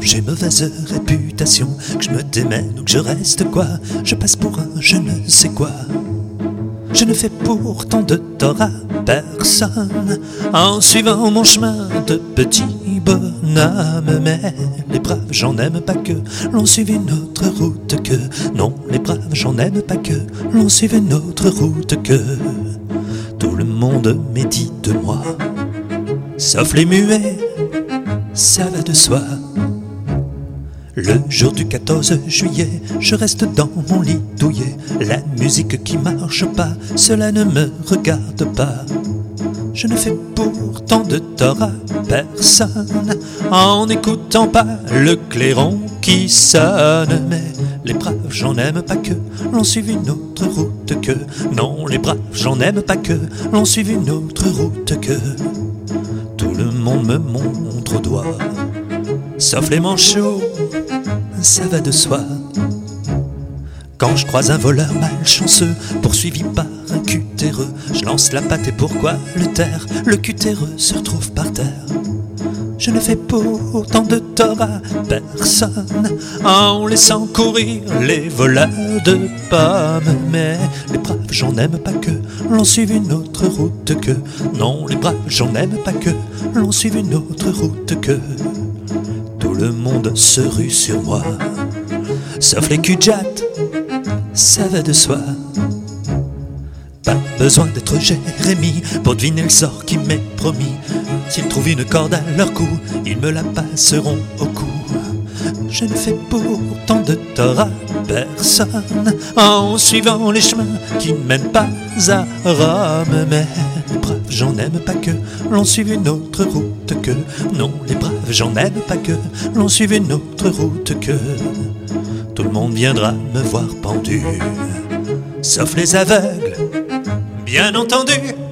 j'ai mauvaise réputation, que je me démène ou que je reste quoi, je passe pour un je ne sais quoi. Je ne fais pourtant de tort à personne en suivant mon chemin de petit bonhomme. Mais les braves, j'en aime pas que l'on suive notre route que. Non, les braves, j'en aime pas que l'on suive notre route que. Tout le monde médit de moi, sauf les muets, ça va de soi. Le jour du 14 juillet, je reste dans mon lit douillet. La musique qui marche pas, cela ne me regarde pas. Je ne fais pourtant de tort à personne en n'écoutant pas le clairon qui sonne. Mais les braves, j'en aime pas que l'on suive une autre route que. Non, les braves, j'en aime pas que l'on suive une autre route que. Monde me montre au doigt, sauf les manchots ça va de soi. Quand je croise un voleur malchanceux, poursuivi par un cutéreux, je lance la patte et pourquoi le taire? Le cutéreux se retrouve par terre. Je ne fais pourtant de tort à personne en laissant courir les voleurs de pommes. Mais les braves, j'en aime pas que l'on suive une autre route que. Non, les braves, j'en aime pas que l'on suive une autre route que. Tout le monde se rue sur moi, sauf les cujats, ça va de soi. Besoin d'être Jérémie pour deviner le sort qui m'est promis. S'ils trouvent une corde à leur cou, ils me la passeront au cou. Je ne fais pourtant de tort à personne en suivant les chemins qui ne mènent pas à Rome. Mais les braves, j'en aime pas que l'on suive une autre route que. Non, les braves, j'en aime pas que l'on suive une autre route que. Tout le monde viendra me voir pendu, sauf les aveugles, bien entendu.